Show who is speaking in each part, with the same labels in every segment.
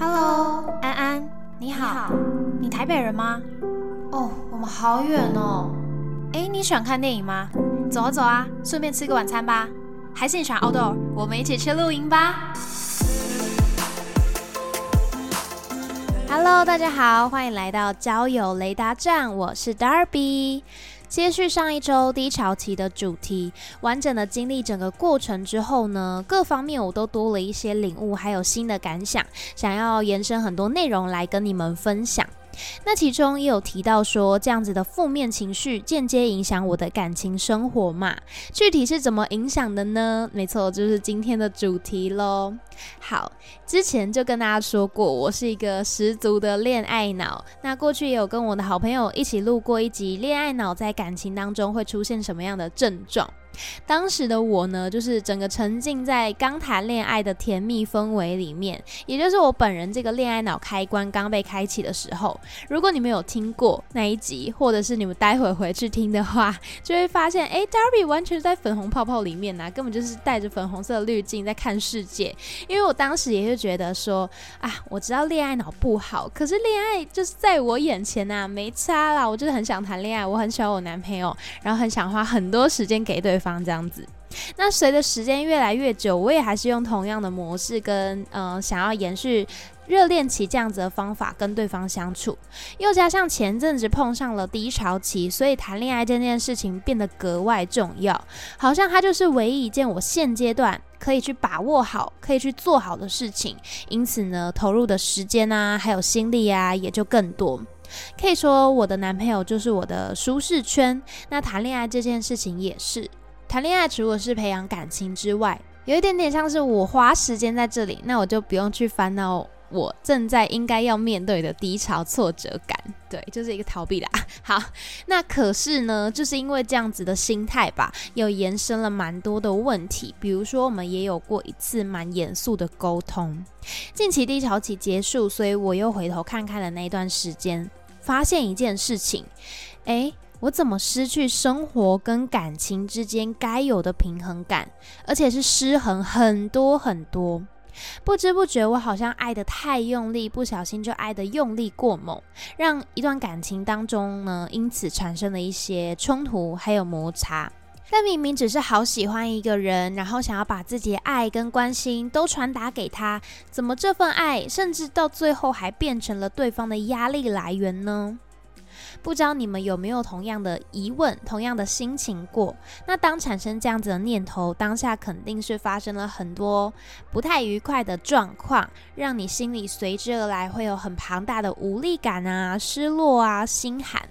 Speaker 1: Hello，
Speaker 2: 安安，你好，
Speaker 1: 好。
Speaker 2: 你台北人吗？
Speaker 1: 哦，我们好远哦。
Speaker 2: 哎，你喜欢看电影吗？走啊走啊，顺便吃个晚餐吧。还是你喜欢 outdoor？我们一起去露营吧。Hello，大家好，欢迎来到交友雷达站，我是 Darby。接续上一周低潮期的主题，完整的经历整个过程之后呢，各方面我都多了一些领悟，还有新的感想，想要延伸很多内容来跟你们分享。那其中也有提到说，这样子的负面情绪间接影响我的感情生活嘛？具体是怎么影响的呢？没错，就是今天的主题喽。好，之前就跟大家说过，我是一个十足的恋爱脑。那过去也有跟我的好朋友一起录过一集，恋爱脑在感情当中会出现什么样的症状？当时的我呢，就是整个沉浸在刚谈恋爱的甜蜜氛围里面，也就是我本人这个恋爱脑开关刚被开启的时候。如果你们有听过那一集，或者是你们待会回去听的话，就会发现，哎，Darby 完全在粉红泡泡里面呢，根本就是带着粉红色滤镜在看世界。因为我当时也是觉得说，啊，我知道恋爱脑不好，可是恋爱就是在我眼前呐，没差啦。我就是很想谈恋爱，我很喜欢我男朋友，然后很想花很多时间给对方。这样子，那随着时间越来越久，我也还是用同样的模式跟嗯，想要延续热恋期这样子的方法跟对方相处，又加上前阵子碰上了低潮期，所以谈恋爱这件事情变得格外重要，好像它就是唯一一件我现阶段可以去把握好、可以去做好的事情，因此呢，投入的时间啊，还有心力啊，也就更多。可以说，我的男朋友就是我的舒适圈，那谈恋爱这件事情也是。谈恋爱除了是培养感情之外，有一点点像是我花时间在这里，那我就不用去烦恼我正在应该要面对的低潮挫折感，对，就是一个逃避啦。好，那可是呢，就是因为这样子的心态吧，又延伸了蛮多的问题。比如说，我们也有过一次蛮严肃的沟通。近期低潮期结束，所以我又回头看看了那段时间，发现一件事情，诶。我怎么失去生活跟感情之间该有的平衡感，而且是失衡很多很多。不知不觉，我好像爱得太用力，不小心就爱得用力过猛，让一段感情当中呢，因此产生了一些冲突还有摩擦。但明明只是好喜欢一个人，然后想要把自己的爱跟关心都传达给他，怎么这份爱甚至到最后还变成了对方的压力来源呢？不知道你们有没有同样的疑问、同样的心情过？那当产生这样子的念头，当下肯定是发生了很多不太愉快的状况，让你心里随之而来会有很庞大的无力感啊、失落啊、心寒。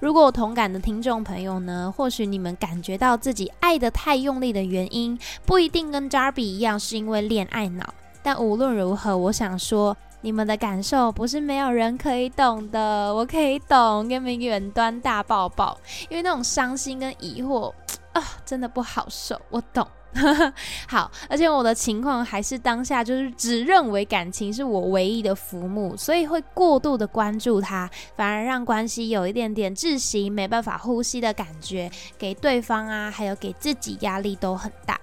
Speaker 2: 如果有同感的听众朋友呢，或许你们感觉到自己爱得太用力的原因，不一定跟 Darby 一样是因为恋爱脑。但无论如何，我想说。你们的感受不是没有人可以懂的，我可以懂，给你们远端大抱抱，因为那种伤心跟疑惑 啊，真的不好受，我懂。好，而且我的情况还是当下就是只认为感情是我唯一的浮木，所以会过度的关注它，反而让关系有一点点窒息，没办法呼吸的感觉，给对方啊，还有给自己压力都很大。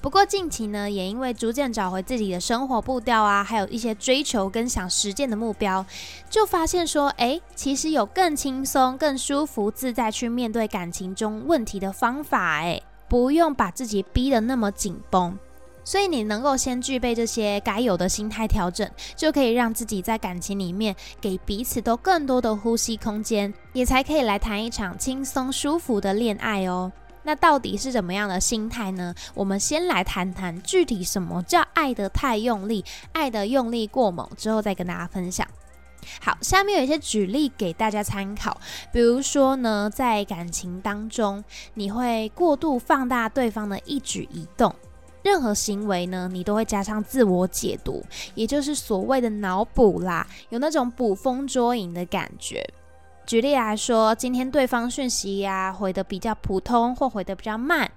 Speaker 2: 不过近期呢，也因为逐渐找回自己的生活步调啊，还有一些追求跟想实践的目标，就发现说，哎，其实有更轻松、更舒服、自在去面对感情中问题的方法，哎，不用把自己逼得那么紧绷。所以你能够先具备这些该有的心态调整，就可以让自己在感情里面给彼此都更多的呼吸空间，也才可以来谈一场轻松舒服的恋爱哦。那到底是怎么样的心态呢？我们先来谈谈具体什么叫爱得太用力，爱得用力过猛，之后再跟大家分享。好，下面有一些举例给大家参考。比如说呢，在感情当中，你会过度放大对方的一举一动，任何行为呢，你都会加上自我解读，也就是所谓的脑补啦，有那种捕风捉影的感觉。举例来说，今天对方讯息呀回的比较普通，或回的比较慢，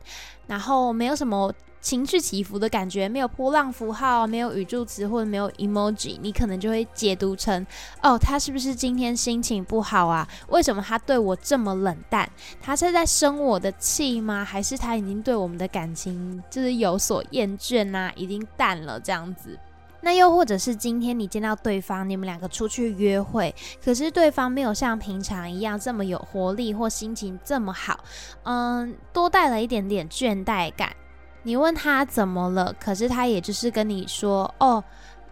Speaker 2: 然后没有什么情绪起伏的感觉，没有波浪符号，没有语助词或者没有 emoji，你可能就会解读成，哦，他是不是今天心情不好啊？为什么他对我这么冷淡？他是在生我的气吗？还是他已经对我们的感情就是有所厌倦啊，已经淡了这样子？那又或者是今天你见到对方，你们两个出去约会，可是对方没有像平常一样这么有活力或心情这么好，嗯，多带了一点点倦怠感。你问他怎么了，可是他也就是跟你说，哦。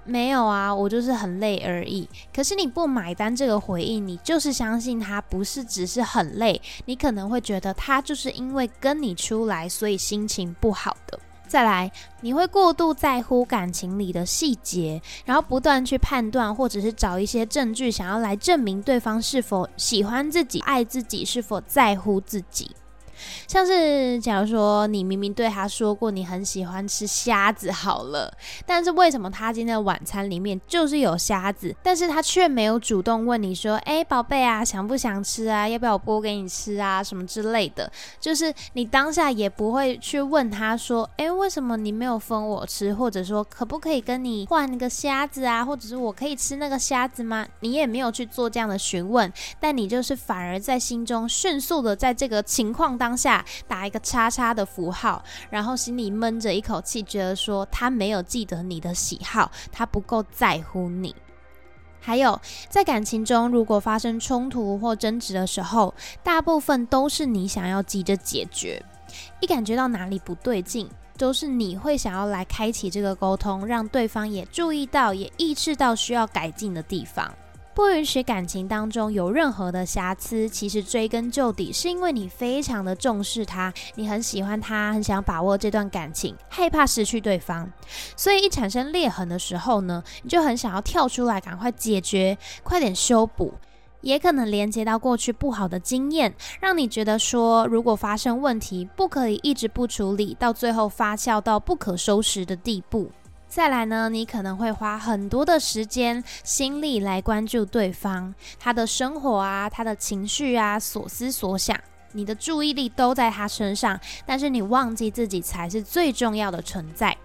Speaker 2: 没有啊，我就是很累而已。可是你不买单这个回应，你就是相信他不是只是很累，你可能会觉得他就是因为跟你出来，所以心情不好的。再来，你会过度在乎感情里的细节，然后不断去判断，或者是找一些证据，想要来证明对方是否喜欢自己、爱自己，是否在乎自己。像是，假如说你明明对他说过你很喜欢吃虾子，好了，但是为什么他今天的晚餐里面就是有虾子，但是他却没有主动问你说，哎，宝贝啊，想不想吃啊？要不要我剥给你吃啊？什么之类的，就是你当下也不会去问他说，哎，为什么你没有分我吃？或者说可不可以跟你换一个虾子啊？或者是我可以吃那个虾子吗？你也没有去做这样的询问，但你就是反而在心中迅速的在这个情况当。下打一个叉叉的符号，然后心里闷着一口气，觉得说他没有记得你的喜好，他不够在乎你。还有在感情中，如果发生冲突或争执的时候，大部分都是你想要急着解决，一感觉到哪里不对劲，都是你会想要来开启这个沟通，让对方也注意到，也意识到需要改进的地方。不允许感情当中有任何的瑕疵，其实追根究底是因为你非常的重视他，你很喜欢他，很想把握这段感情，害怕失去对方，所以一产生裂痕的时候呢，你就很想要跳出来，赶快解决，快点修补，也可能连接到过去不好的经验，让你觉得说，如果发生问题，不可以一直不处理，到最后发酵到不可收拾的地步。再来呢，你可能会花很多的时间、心力来关注对方，他的生活啊，他的情绪啊，所思所想，你的注意力都在他身上，但是你忘记自己才是最重要的存在。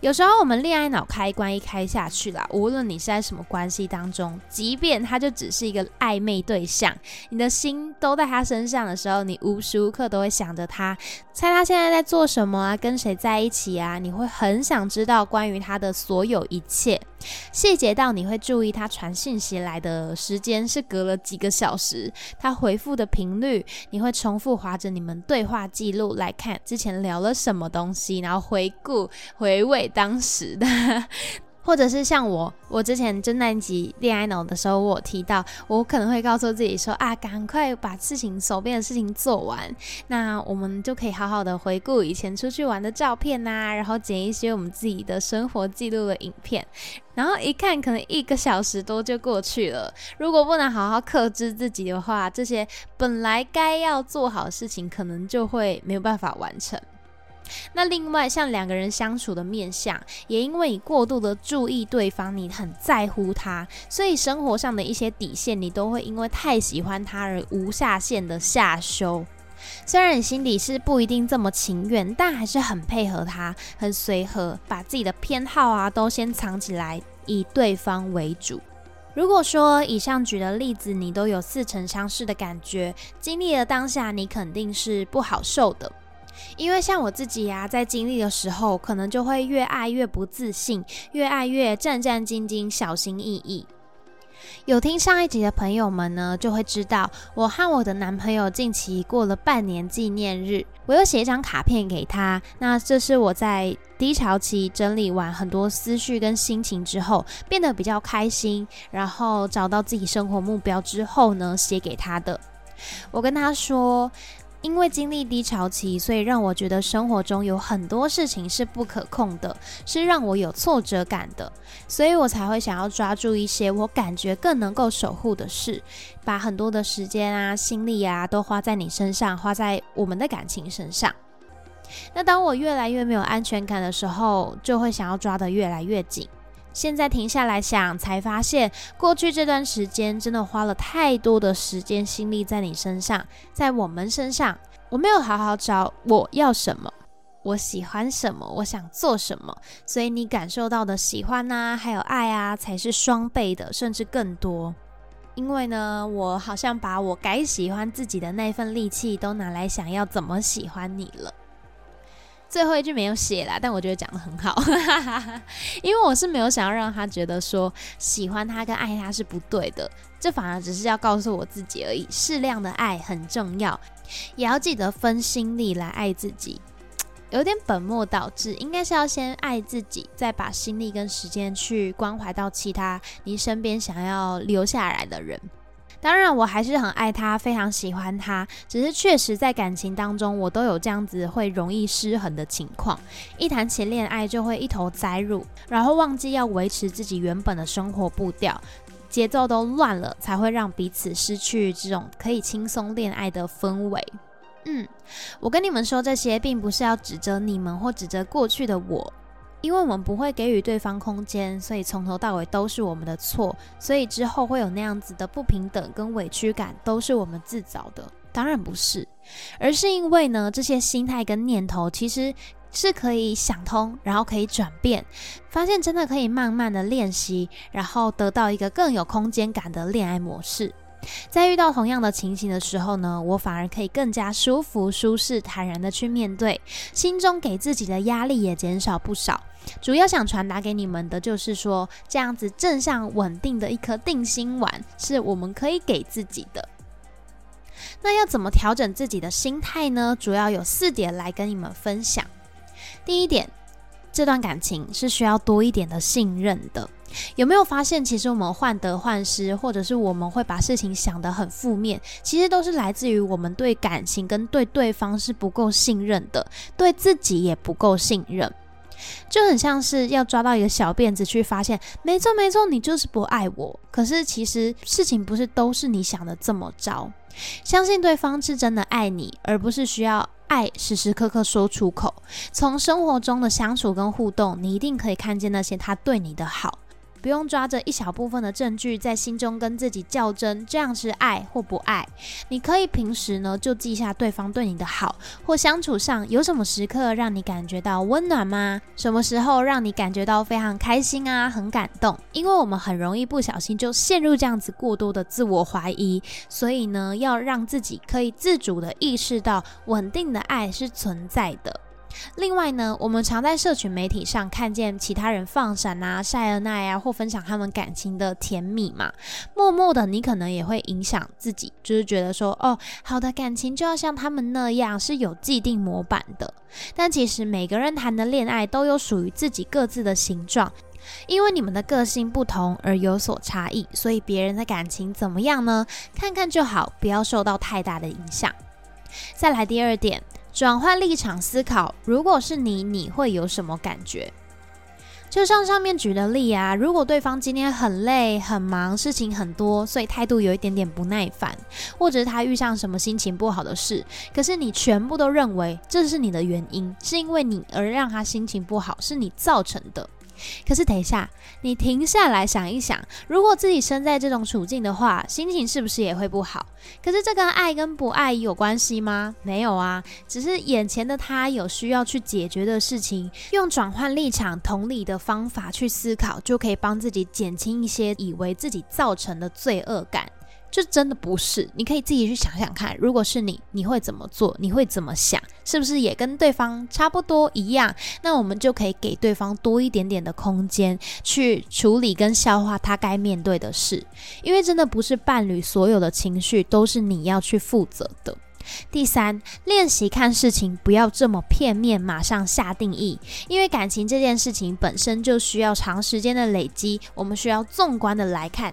Speaker 2: 有时候我们恋爱脑开关一开下去啦，无论你是在什么关系当中，即便他就只是一个暧昧对象，你的心都在他身上的时候，你无时无刻都会想着他，猜他现在在做什么啊，跟谁在一起啊？你会很想知道关于他的所有一切。细节到你会注意他传信息来的时间是隔了几个小时，他回复的频率，你会重复划着你们对话记录来看之前聊了什么东西，然后回顾回味当时的。或者是像我，我之前真那集恋爱脑的时候，我提到我可能会告诉自己说啊，赶快把事情手边的事情做完，那我们就可以好好的回顾以前出去玩的照片呐，然后剪一些我们自己的生活记录的影片，然后一看可能一个小时多就过去了。如果不能好好克制自己的话，这些本来该要做好的事情，可能就会没有办法完成。那另外，像两个人相处的面相，也因为你过度的注意对方，你很在乎他，所以生活上的一些底线，你都会因为太喜欢他而无下限的下修。虽然你心里是不一定这么情愿，但还是很配合他，很随和，把自己的偏好啊都先藏起来，以对方为主。如果说以上举的例子你都有似曾相识的感觉，经历了当下，你肯定是不好受的。因为像我自己呀，在经历的时候，可能就会越爱越不自信，越爱越战战兢兢、小心翼翼。有听上一集的朋友们呢，就会知道我和我的男朋友近期过了半年纪念日，我又写一张卡片给他。那这是我在低潮期整理完很多思绪跟心情之后，变得比较开心，然后找到自己生活目标之后呢，写给他的。我跟他说。因为经历低潮期，所以让我觉得生活中有很多事情是不可控的，是让我有挫折感的，所以我才会想要抓住一些我感觉更能够守护的事，把很多的时间啊、心力啊都花在你身上，花在我们的感情身上。那当我越来越没有安全感的时候，就会想要抓得越来越紧。现在停下来想，才发现过去这段时间真的花了太多的时间心力在你身上，在我们身上，我没有好好找我要什么，我喜欢什么，我想做什么，所以你感受到的喜欢呐，还有爱啊，才是双倍的，甚至更多。因为呢，我好像把我该喜欢自己的那份力气都拿来想要怎么喜欢你了。最后一句没有写啦，但我觉得讲的很好，因为我是没有想要让他觉得说喜欢他跟爱他是不对的，这反而只是要告诉我自己而已。适量的爱很重要，也要记得分心力来爱自己。有点本末倒置，应该是要先爱自己，再把心力跟时间去关怀到其他你身边想要留下来的人。当然，我还是很爱他，非常喜欢他，只是确实在感情当中，我都有这样子会容易失衡的情况。一谈起恋爱，就会一头栽入，然后忘记要维持自己原本的生活步调，节奏都乱了，才会让彼此失去这种可以轻松恋爱的氛围。嗯，我跟你们说这些，并不是要指责你们或指责过去的我，因为我们不会给予对方空间，所以从头到尾都是我们的错，所以之后会有那样子的不平等跟委屈感，都是我们自找的。当然不是，而是因为呢，这些心态跟念头其实是可以想通，然后可以转变，发现真的可以慢慢的练习，然后得到一个更有空间感的恋爱模式。在遇到同样的情形的时候呢，我反而可以更加舒服、舒适、坦然的去面对，心中给自己的压力也减少不少。主要想传达给你们的就是说，这样子正向稳定的一颗定心丸，是我们可以给自己的。那要怎么调整自己的心态呢？主要有四点来跟你们分享。第一点，这段感情是需要多一点的信任的。有没有发现，其实我们患得患失，或者是我们会把事情想得很负面，其实都是来自于我们对感情跟对对方是不够信任的，对自己也不够信任，就很像是要抓到一个小辫子去发现，没错没错，你就是不爱我。可是其实事情不是都是你想的这么糟，相信对方是真的爱你，而不是需要爱时时刻刻说出口。从生活中的相处跟互动，你一定可以看见那些他对你的好。不用抓着一小部分的证据在心中跟自己较真，这样是爱或不爱？你可以平时呢就记下对方对你的好，或相处上有什么时刻让你感觉到温暖吗？什么时候让你感觉到非常开心啊，很感动？因为我们很容易不小心就陷入这样子过多的自我怀疑，所以呢，要让自己可以自主的意识到稳定的爱是存在的。另外呢，我们常在社群媒体上看见其他人放闪啊、晒恩爱啊，或分享他们感情的甜蜜嘛。默默的，你可能也会影响自己，就是觉得说，哦，好的感情就要像他们那样是有既定模板的。但其实每个人谈的恋爱都有属于自己各自的形状，因为你们的个性不同而有所差异，所以别人的感情怎么样呢？看看就好，不要受到太大的影响。再来第二点。转换立场思考，如果是你，你会有什么感觉？就像上面举的例啊，如果对方今天很累、很忙，事情很多，所以态度有一点点不耐烦，或者是他遇上什么心情不好的事，可是你全部都认为这是你的原因，是因为你而让他心情不好，是你造成的。可是等一下，你停下来想一想，如果自己身在这种处境的话，心情是不是也会不好？可是这跟爱跟不爱有关系吗？没有啊，只是眼前的他有需要去解决的事情，用转换立场、同理的方法去思考，就可以帮自己减轻一些以为自己造成的罪恶感。就真的不是，你可以自己去想想看，如果是你，你会怎么做？你会怎么想？是不是也跟对方差不多一样？那我们就可以给对方多一点点的空间，去处理跟消化他该面对的事。因为真的不是伴侣所有的情绪都是你要去负责的。第三，练习看事情不要这么片面，马上下定义。因为感情这件事情本身就需要长时间的累积，我们需要纵观的来看。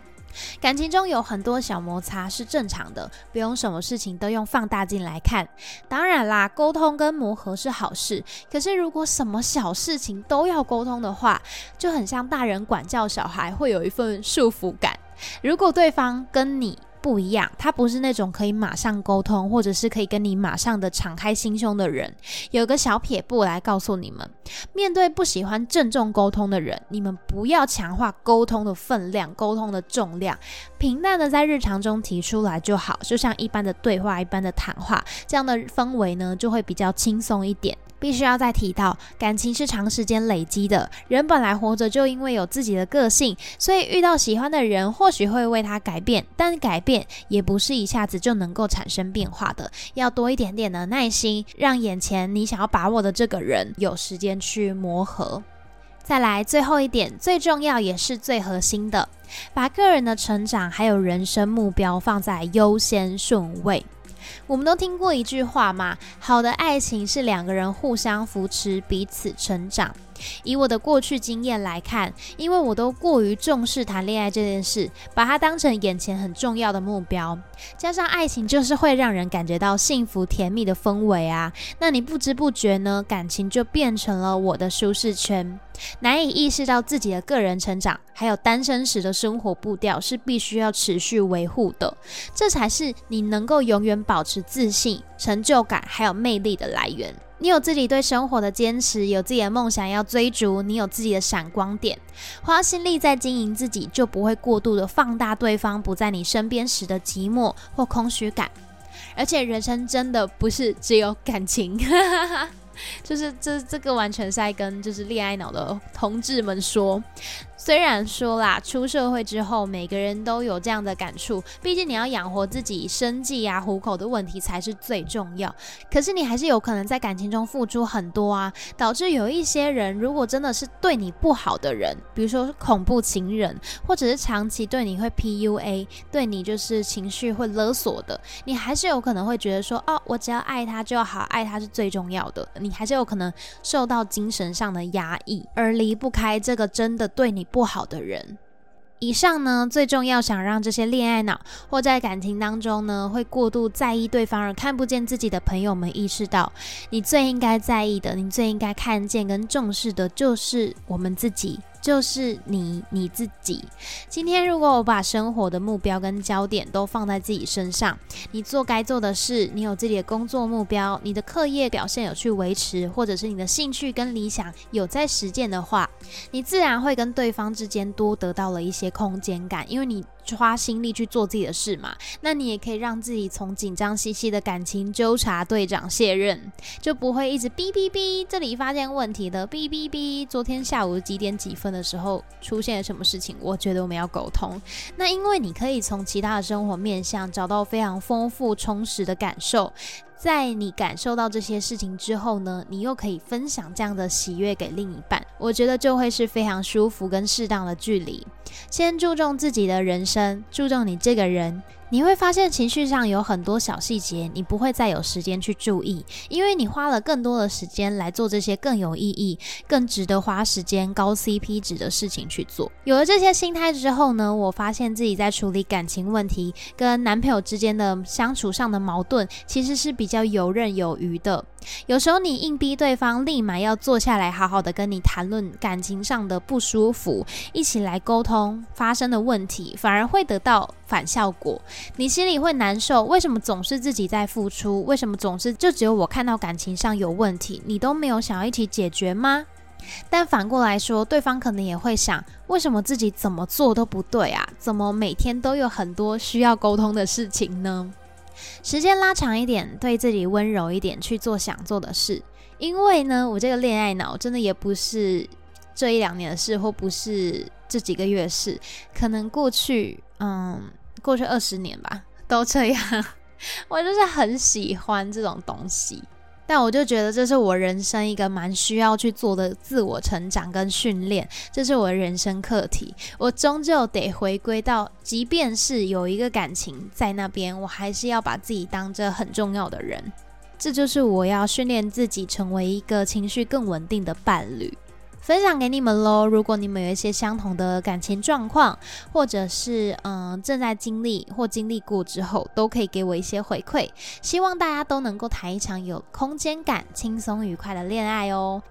Speaker 2: 感情中有很多小摩擦是正常的，不用什么事情都用放大镜来看。当然啦，沟通跟磨合是好事，可是如果什么小事情都要沟通的话，就很像大人管教小孩，会有一份束缚感。如果对方跟你，不一样，他不是那种可以马上沟通，或者是可以跟你马上的敞开心胸的人。有个小撇步来告诉你们：面对不喜欢郑重沟通的人，你们不要强化沟通的分量、沟通的重量，平淡的在日常中提出来就好，就像一般的对话、一般的谈话，这样的氛围呢就会比较轻松一点。必须要再提到，感情是长时间累积的。人本来活着就因为有自己的个性，所以遇到喜欢的人，或许会为他改变，但改变也不是一下子就能够产生变化的，要多一点点的耐心，让眼前你想要把握的这个人有时间去磨合。再来，最后一点，最重要也是最核心的，把个人的成长还有人生目标放在优先顺位。我们都听过一句话嘛，好的爱情是两个人互相扶持，彼此成长。以我的过去经验来看，因为我都过于重视谈恋爱这件事，把它当成眼前很重要的目标，加上爱情就是会让人感觉到幸福甜蜜的氛围啊，那你不知不觉呢，感情就变成了我的舒适圈，难以意识到自己的个人成长，还有单身时的生活步调是必须要持续维护的，这才是你能够永远保持自信、成就感还有魅力的来源。你有自己对生活的坚持，有自己的梦想要追逐，你有自己的闪光点，花心力在经营自己，就不会过度的放大对方不在你身边时的寂寞或空虚感。而且人生真的不是只有感情，就是这这个完全是在跟就是恋爱脑的同志们说。虽然说啦，出社会之后，每个人都有这样的感触。毕竟你要养活自己生计啊、糊口的问题才是最重要。可是你还是有可能在感情中付出很多啊，导致有一些人如果真的是对你不好的人，比如说恐怖情人，或者是长期对你会 PUA，对你就是情绪会勒索的，你还是有可能会觉得说，哦，我只要爱他就好，爱他是最重要的。你还是有可能受到精神上的压抑，而离不开这个真的对你。不好的人。以上呢，最重要想让这些恋爱脑或在感情当中呢，会过度在意对方而看不见自己的朋友们意识到，你最应该在意的，你最应该看见跟重视的，就是我们自己。就是你你自己。今天如果我把生活的目标跟焦点都放在自己身上，你做该做的事，你有自己的工作目标，你的课业表现有去维持，或者是你的兴趣跟理想有在实践的话，你自然会跟对方之间多得到了一些空间感，因为你。花心力去做自己的事嘛，那你也可以让自己从紧张兮兮的感情纠察队长卸任，就不会一直哔哔哔，这里发现问题的哔哔哔。昨天下午几点几分的时候出现了什么事情？我觉得我们要沟通。那因为你可以从其他的生活面向找到非常丰富充实的感受。在你感受到这些事情之后呢，你又可以分享这样的喜悦给另一半，我觉得就会是非常舒服跟适当的距离。先注重自己的人生，注重你这个人。你会发现情绪上有很多小细节，你不会再有时间去注意，因为你花了更多的时间来做这些更有意义、更值得花时间、高 CP 值的事情去做。有了这些心态之后呢，我发现自己在处理感情问题、跟男朋友之间的相处上的矛盾，其实是比较游刃有余的。有时候你硬逼对方立马要坐下来好好的跟你谈论感情上的不舒服，一起来沟通发生的问题，反而会得到反效果。你心里会难受，为什么总是自己在付出？为什么总是就只有我看到感情上有问题，你都没有想要一起解决吗？但反过来说，对方可能也会想，为什么自己怎么做都不对啊？怎么每天都有很多需要沟通的事情呢？时间拉长一点，对自己温柔一点，去做想做的事。因为呢，我这个恋爱脑真的也不是这一两年的事，或不是这几个月的事，可能过去，嗯，过去二十年吧，都这样。我就是很喜欢这种东西。但我就觉得这是我人生一个蛮需要去做的自我成长跟训练，这是我人生课题。我终究得回归到，即便是有一个感情在那边，我还是要把自己当着很重要的人。这就是我要训练自己成为一个情绪更稳定的伴侣。分享给你们喽！如果你们有一些相同的感情状况，或者是嗯正在经历或经历过之后，都可以给我一些回馈。希望大家都能够谈一场有空间感、轻松愉快的恋爱哦。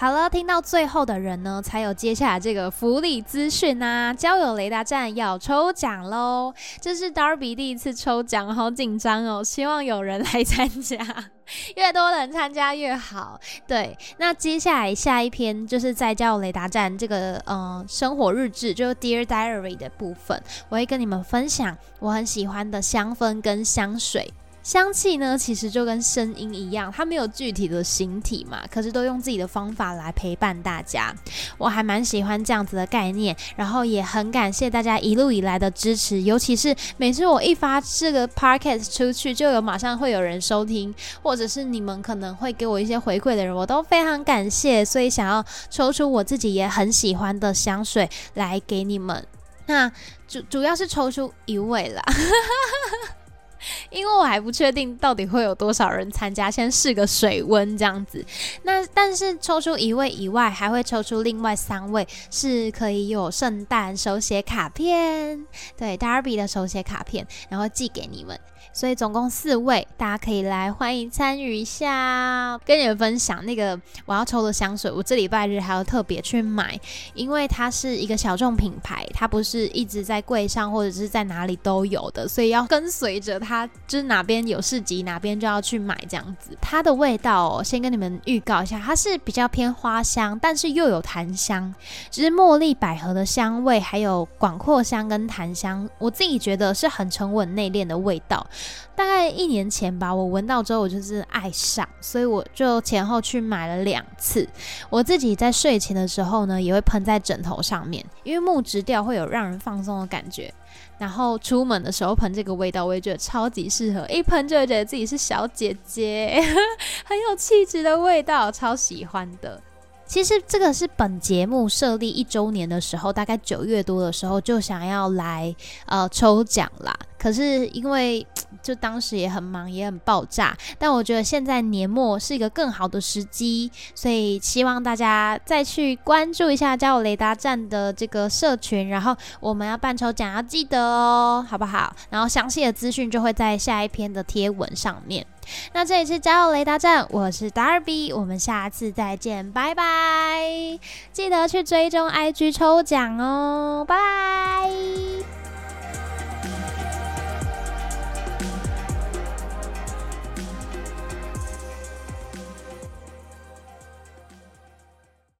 Speaker 2: 好了，听到最后的人呢，才有接下来这个福利资讯啊！交友雷达站要抽奖喽！这是 Darby 第一次抽奖，好紧张哦！希望有人来参加，越多人参加越好。对，那接下来下一篇就是在交友雷达站这个呃生活日志，就是 Dear Diary 的部分，我会跟你们分享我很喜欢的香氛跟香水。香气呢，其实就跟声音一样，它没有具体的形体嘛，可是都用自己的方法来陪伴大家。我还蛮喜欢这样子的概念，然后也很感谢大家一路以来的支持，尤其是每次我一发这个 podcast 出去，就有马上会有人收听，或者是你们可能会给我一些回馈的人，我都非常感谢。所以想要抽出我自己也很喜欢的香水来给你们，那主主要是抽出一位啦。因为我还不确定到底会有多少人参加，先试个水温这样子。那但是抽出一位以外，还会抽出另外三位，是可以有圣诞手写卡片，对，Darby 的手写卡片，然后寄给你们。所以总共四位，大家可以来欢迎参与一下。跟你们分享那个我要抽的香水，我这礼拜日还要特别去买，因为它是一个小众品牌，它不是一直在柜上或者是在哪里都有的，所以要跟随着它，就是哪边有市集哪边就要去买这样子。它的味道，先跟你们预告一下，它是比较偏花香，但是又有檀香，就是茉莉百合的香味，还有广阔香跟檀香，我自己觉得是很沉稳内敛的味道。大概一年前吧，我闻到之后我就是爱上，所以我就前后去买了两次。我自己在睡前的时候呢，也会喷在枕头上面，因为木质调会有让人放松的感觉。然后出门的时候喷这个味道，我也觉得超级适合，一喷就会觉得自己是小姐姐，很有气质的味道，超喜欢的。其实这个是本节目设立一周年的时候，大概九月多的时候就想要来呃抽奖啦。可是因为就当时也很忙，也很爆炸。但我觉得现在年末是一个更好的时机，所以希望大家再去关注一下交友雷达站的这个社群，然后我们要办抽奖，要记得哦，好不好？然后详细的资讯就会在下一篇的贴文上面。那这里是交友雷达站，我是 Darby，我们下次再见，拜拜！记得去追踪 IG 抽奖哦，拜拜。